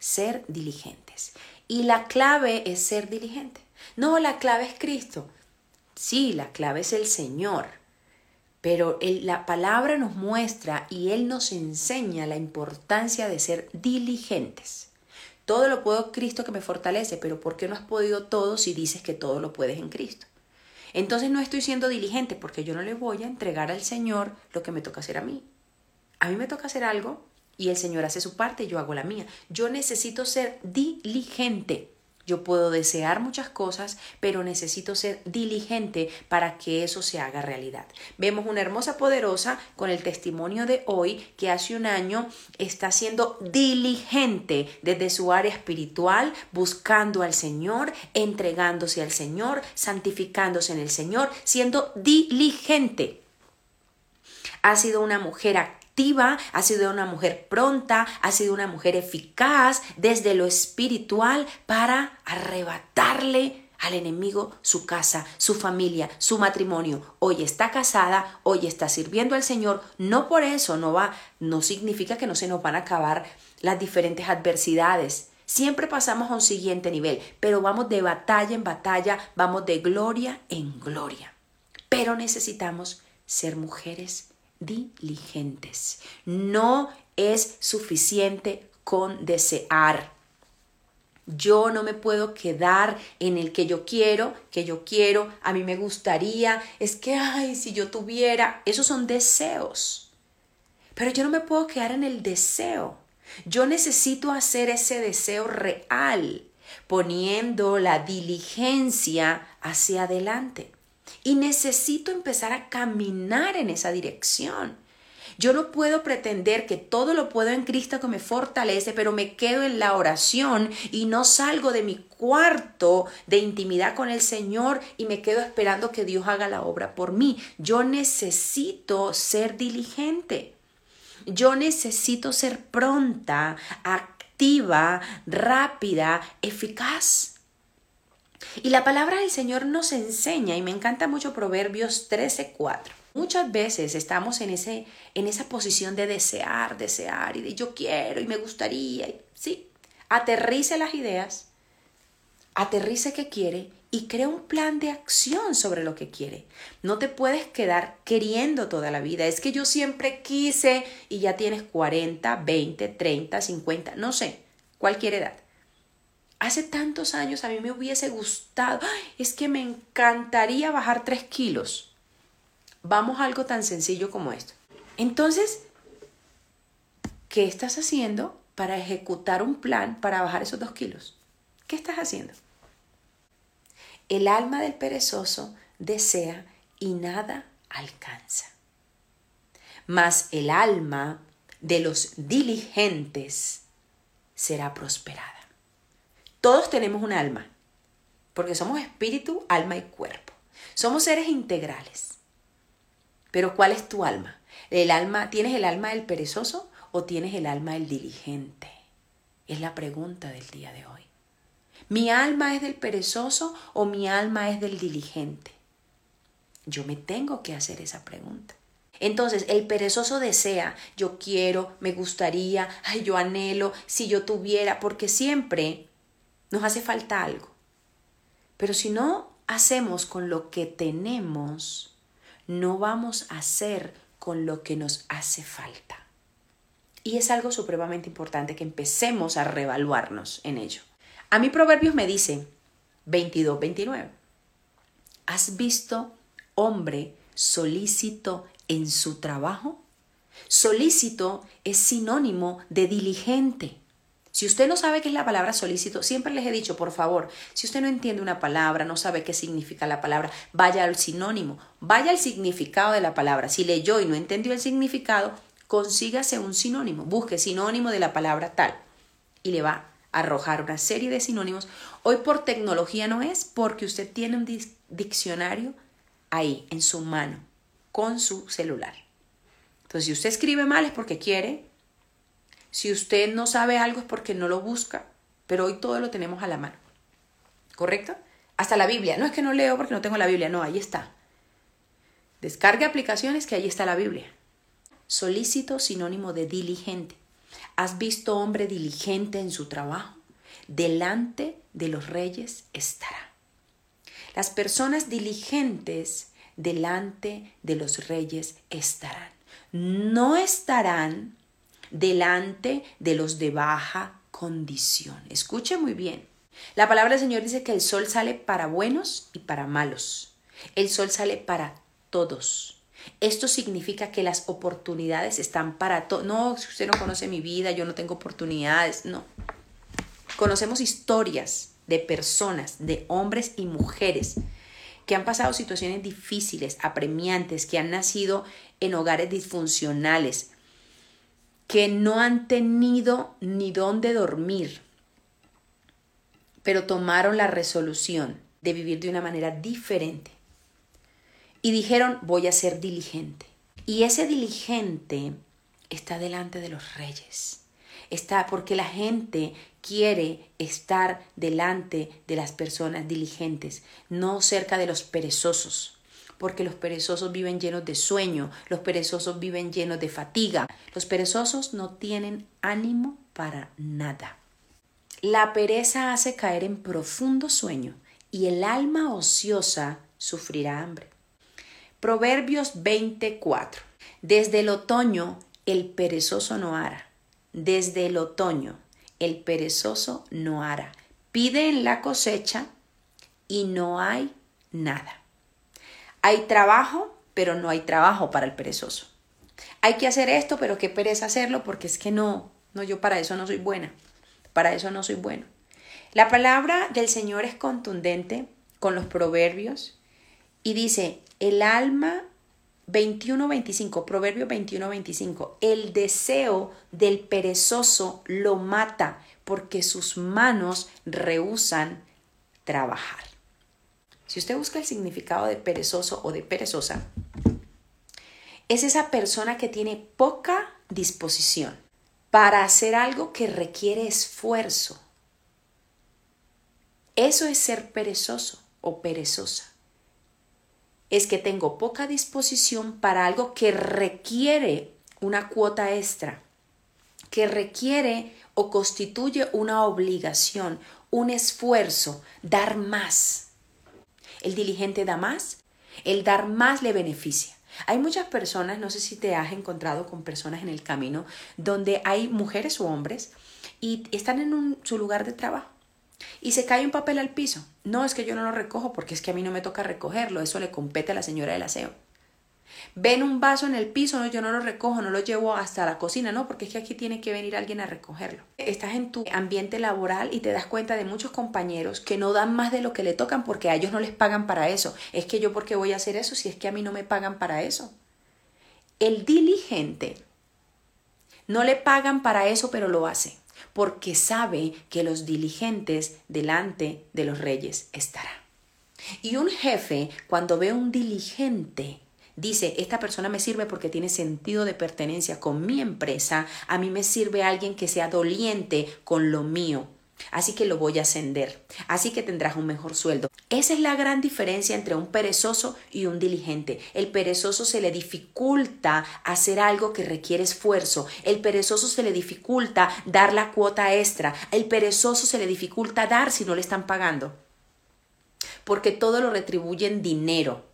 ser diligentes. Y la clave es ser diligente. No, la clave es Cristo. Sí, la clave es el Señor. Pero la palabra nos muestra y Él nos enseña la importancia de ser diligentes. Todo lo puedo Cristo que me fortalece, pero ¿por qué no has podido todo si dices que todo lo puedes en Cristo? Entonces no estoy siendo diligente porque yo no le voy a entregar al Señor lo que me toca hacer a mí. A mí me toca hacer algo y el Señor hace su parte yo hago la mía. Yo necesito ser diligente. Yo puedo desear muchas cosas, pero necesito ser diligente para que eso se haga realidad. Vemos una hermosa poderosa con el testimonio de hoy que hace un año está siendo diligente desde su área espiritual, buscando al Señor, entregándose al Señor, santificándose en el Señor, siendo diligente. Ha sido una mujer activa ha sido una mujer pronta, ha sido una mujer eficaz desde lo espiritual para arrebatarle al enemigo su casa, su familia, su matrimonio. Hoy está casada, hoy está sirviendo al Señor. No por eso no va, no significa que no se nos van a acabar las diferentes adversidades. Siempre pasamos a un siguiente nivel, pero vamos de batalla en batalla, vamos de gloria en gloria. Pero necesitamos ser mujeres diligentes. No es suficiente con desear. Yo no me puedo quedar en el que yo quiero, que yo quiero, a mí me gustaría, es que, ay, si yo tuviera, esos son deseos. Pero yo no me puedo quedar en el deseo. Yo necesito hacer ese deseo real, poniendo la diligencia hacia adelante. Y necesito empezar a caminar en esa dirección. Yo no puedo pretender que todo lo puedo en Cristo que me fortalece, pero me quedo en la oración y no salgo de mi cuarto de intimidad con el Señor y me quedo esperando que Dios haga la obra por mí. Yo necesito ser diligente. Yo necesito ser pronta, activa, rápida, eficaz. Y la palabra del Señor nos enseña, y me encanta mucho Proverbios 13:4. Muchas veces estamos en, ese, en esa posición de desear, desear, y de yo quiero y me gustaría. sí, aterrice las ideas, aterrice qué quiere y crea un plan de acción sobre lo que quiere. No te puedes quedar queriendo toda la vida. Es que yo siempre quise y ya tienes 40, 20, 30, 50, no sé, cualquier edad. Hace tantos años a mí me hubiese gustado, es que me encantaría bajar tres kilos. Vamos a algo tan sencillo como esto. Entonces, ¿qué estás haciendo para ejecutar un plan para bajar esos dos kilos? ¿Qué estás haciendo? El alma del perezoso desea y nada alcanza. Mas el alma de los diligentes será prosperada. Todos tenemos un alma, porque somos espíritu, alma y cuerpo. Somos seres integrales. Pero ¿cuál es tu alma? ¿El alma tienes el alma del perezoso o tienes el alma del diligente? Es la pregunta del día de hoy. ¿Mi alma es del perezoso o mi alma es del diligente? Yo me tengo que hacer esa pregunta. Entonces, el perezoso desea, yo quiero, me gustaría, ay, yo anhelo, si yo tuviera, porque siempre nos hace falta algo. Pero si no hacemos con lo que tenemos, no vamos a hacer con lo que nos hace falta. Y es algo supremamente importante que empecemos a reevaluarnos en ello. A mi Proverbios me dice 22, 29. ¿Has visto hombre solícito en su trabajo? Solícito es sinónimo de diligente. Si usted no sabe qué es la palabra solícito, siempre les he dicho, por favor, si usted no entiende una palabra, no sabe qué significa la palabra, vaya al sinónimo, vaya al significado de la palabra. Si leyó y no entendió el significado, consígase un sinónimo, busque sinónimo de la palabra tal y le va arrojar una serie de sinónimos. Hoy por tecnología no es porque usted tiene un diccionario ahí, en su mano, con su celular. Entonces, si usted escribe mal es porque quiere. Si usted no sabe algo es porque no lo busca. Pero hoy todo lo tenemos a la mano. ¿Correcto? Hasta la Biblia. No es que no leo porque no tengo la Biblia. No, ahí está. Descargue aplicaciones que ahí está la Biblia. Solícito sinónimo de diligente. ¿Has visto hombre diligente en su trabajo? Delante de los reyes estará. Las personas diligentes delante de los reyes estarán. No estarán delante de los de baja condición. Escuche muy bien. La palabra del Señor dice que el sol sale para buenos y para malos. El sol sale para todos. Esto significa que las oportunidades están para todos. No, si usted no conoce mi vida, yo no tengo oportunidades. No. Conocemos historias de personas, de hombres y mujeres que han pasado situaciones difíciles, apremiantes, que han nacido en hogares disfuncionales, que no han tenido ni dónde dormir, pero tomaron la resolución de vivir de una manera diferente y dijeron, voy a ser diligente. Y ese diligente está delante de los reyes. Está porque la gente quiere estar delante de las personas diligentes, no cerca de los perezosos, porque los perezosos viven llenos de sueño, los perezosos viven llenos de fatiga, los perezosos no tienen ánimo para nada. La pereza hace caer en profundo sueño y el alma ociosa sufrirá hambre. Proverbios 24. Desde el otoño el perezoso no hará. Desde el otoño el perezoso no hará. Pide en la cosecha y no hay nada. Hay trabajo, pero no hay trabajo para el perezoso. Hay que hacer esto, pero qué pereza hacerlo porque es que no, no, yo para eso no soy buena. Para eso no soy bueno. La palabra del Señor es contundente con los proverbios y dice, el alma 21-25, Proverbio 21-25, el deseo del perezoso lo mata porque sus manos rehusan trabajar. Si usted busca el significado de perezoso o de perezosa, es esa persona que tiene poca disposición para hacer algo que requiere esfuerzo. Eso es ser perezoso o perezosa es que tengo poca disposición para algo que requiere una cuota extra, que requiere o constituye una obligación, un esfuerzo, dar más. El diligente da más, el dar más le beneficia. Hay muchas personas, no sé si te has encontrado con personas en el camino, donde hay mujeres o hombres y están en su lugar de trabajo y se cae un papel al piso. No, es que yo no lo recojo porque es que a mí no me toca recogerlo, eso le compete a la señora del aseo. Ven un vaso en el piso, no, yo no lo recojo, no lo llevo hasta la cocina, no, porque es que aquí tiene que venir alguien a recogerlo. Estás en tu ambiente laboral y te das cuenta de muchos compañeros que no dan más de lo que le tocan porque a ellos no les pagan para eso. Es que yo, ¿por qué voy a hacer eso si es que a mí no me pagan para eso? El diligente no le pagan para eso, pero lo hace porque sabe que los diligentes delante de los reyes estará. Y un jefe, cuando ve un diligente, dice, esta persona me sirve porque tiene sentido de pertenencia con mi empresa, a mí me sirve alguien que sea doliente con lo mío. Así que lo voy a ascender. Así que tendrás un mejor sueldo. Esa es la gran diferencia entre un perezoso y un diligente. El perezoso se le dificulta hacer algo que requiere esfuerzo. El perezoso se le dificulta dar la cuota extra. El perezoso se le dificulta dar si no le están pagando. Porque todo lo retribuye en dinero.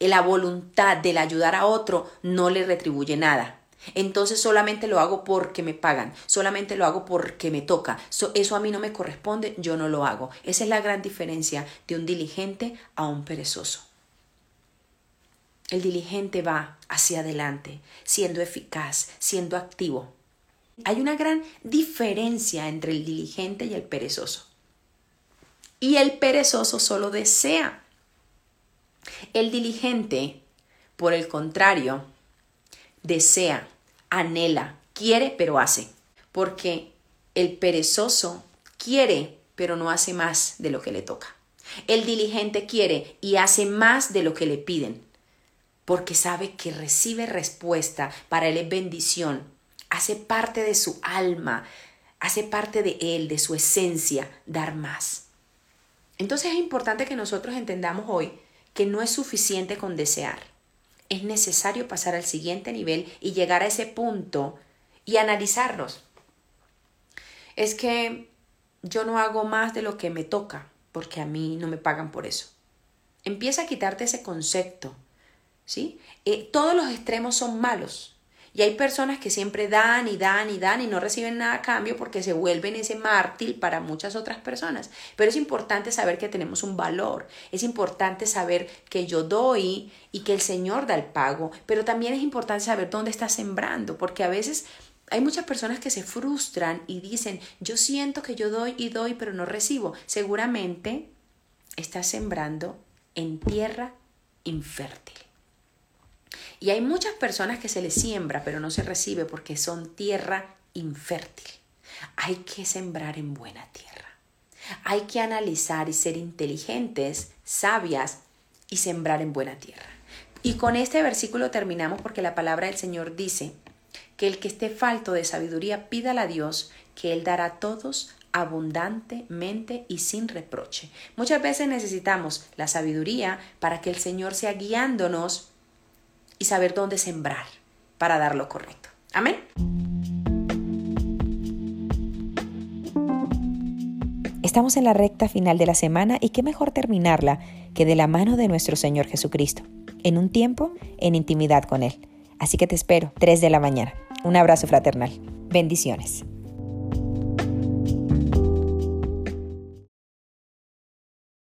La voluntad del ayudar a otro no le retribuye nada. Entonces solamente lo hago porque me pagan, solamente lo hago porque me toca. eso a mí no me corresponde, yo no lo hago. Esa es la gran diferencia de un diligente a un perezoso. El diligente va hacia adelante, siendo eficaz, siendo activo. Hay una gran diferencia entre el diligente y el perezoso. Y el perezoso solo desea. El diligente, por el contrario, desea, anhela, quiere, pero hace. Porque el perezoso quiere, pero no hace más de lo que le toca. El diligente quiere y hace más de lo que le piden, porque sabe que recibe respuesta, para él es bendición, hace parte de su alma, hace parte de él, de su esencia, dar más. Entonces es importante que nosotros entendamos hoy que no es suficiente con desear. Es necesario pasar al siguiente nivel y llegar a ese punto y analizarnos. Es que yo no hago más de lo que me toca porque a mí no me pagan por eso. Empieza a quitarte ese concepto. ¿sí? Eh, todos los extremos son malos. Y hay personas que siempre dan y dan y dan y no reciben nada a cambio porque se vuelven ese mártir para muchas otras personas. Pero es importante saber que tenemos un valor. Es importante saber que yo doy y que el Señor da el pago. Pero también es importante saber dónde está sembrando porque a veces hay muchas personas que se frustran y dicen, yo siento que yo doy y doy, pero no recibo. Seguramente estás sembrando en tierra infértil. Y hay muchas personas que se les siembra, pero no se recibe porque son tierra infértil. Hay que sembrar en buena tierra. Hay que analizar y ser inteligentes, sabias y sembrar en buena tierra. Y con este versículo terminamos porque la palabra del Señor dice, que el que esté falto de sabiduría pídala a Dios, que Él dará a todos abundantemente y sin reproche. Muchas veces necesitamos la sabiduría para que el Señor sea guiándonos y saber dónde sembrar para dar lo correcto. Amén. Estamos en la recta final de la semana y qué mejor terminarla que de la mano de nuestro Señor Jesucristo, en un tiempo en intimidad con Él. Así que te espero, 3 de la mañana. Un abrazo fraternal. Bendiciones.